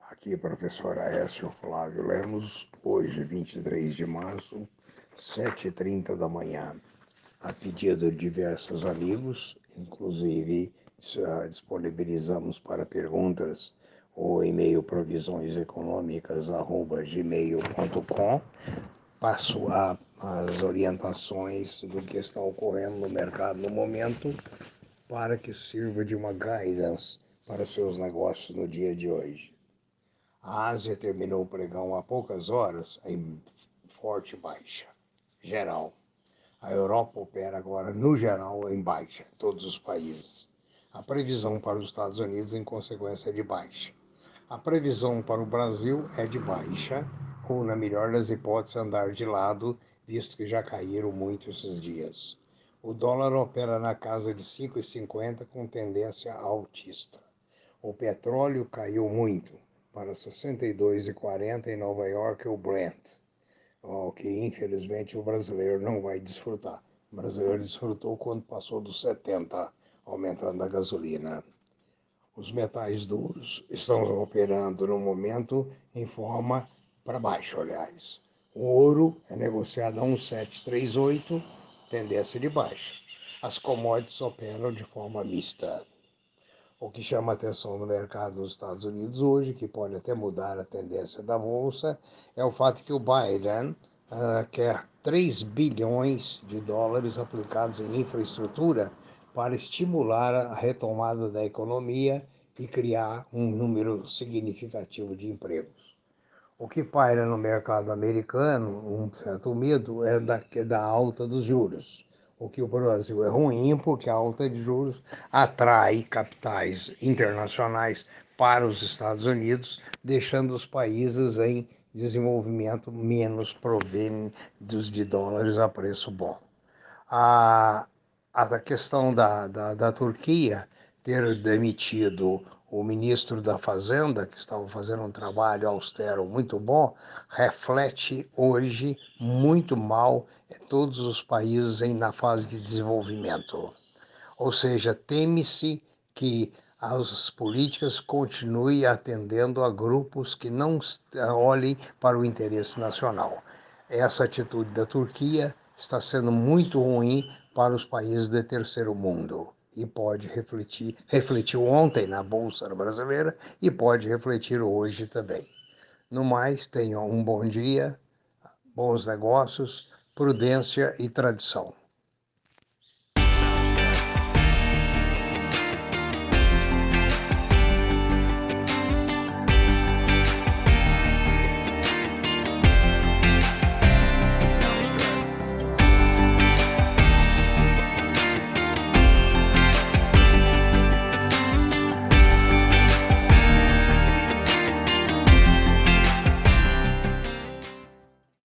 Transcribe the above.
Aqui, professor Aécio Flávio Lemos, hoje, 23 de março, 7h30 da manhã. A pedido de diversos amigos, inclusive disponibilizamos para perguntas o e-mail provisõeseconômicas.gmail.com. Passo a, as orientações do que está ocorrendo no mercado no momento para que sirva de uma guidance para seus negócios no dia de hoje. A Ásia terminou o pregão há poucas horas em forte baixa, geral. A Europa opera agora, no geral, em baixa, todos os países. A previsão para os Estados Unidos, em consequência, é de baixa. A previsão para o Brasil é de baixa, ou, na melhor das hipóteses, andar de lado, visto que já caíram muito esses dias. O dólar opera na casa de 5,50 com tendência altista. O petróleo caiu muito, para 62,40 em Nova York, o Brent, o que infelizmente o brasileiro não vai desfrutar. O brasileiro desfrutou quando passou dos 70, aumentando a gasolina. Os metais duros estão operando no momento em forma para baixo, aliás. O ouro é negociado a 1,738, tendência de baixa. As commodities operam de forma mista. O que chama atenção no mercado dos Estados Unidos hoje, que pode até mudar a tendência da bolsa, é o fato que o Biden uh, quer 3 bilhões de dólares aplicados em infraestrutura para estimular a retomada da economia e criar um número significativo de empregos. O que paira no mercado americano, um certo medo, é da, da alta dos juros o que o Brasil é ruim, porque a alta de juros atrai capitais internacionais para os Estados Unidos, deixando os países em desenvolvimento menos proventos de dólares a preço bom. A, a questão da, da, da Turquia ter demitido o ministro da Fazenda, que estava fazendo um trabalho austero muito bom, reflete hoje muito mal todos os países em, na fase de desenvolvimento. Ou seja, teme-se que as políticas continuem atendendo a grupos que não olhem para o interesse nacional. Essa atitude da Turquia está sendo muito ruim para os países de terceiro mundo e pode refletir, refletiu ontem na Bolsa Brasileira e pode refletir hoje também. No mais, tenham um bom dia, bons negócios, prudência e tradição.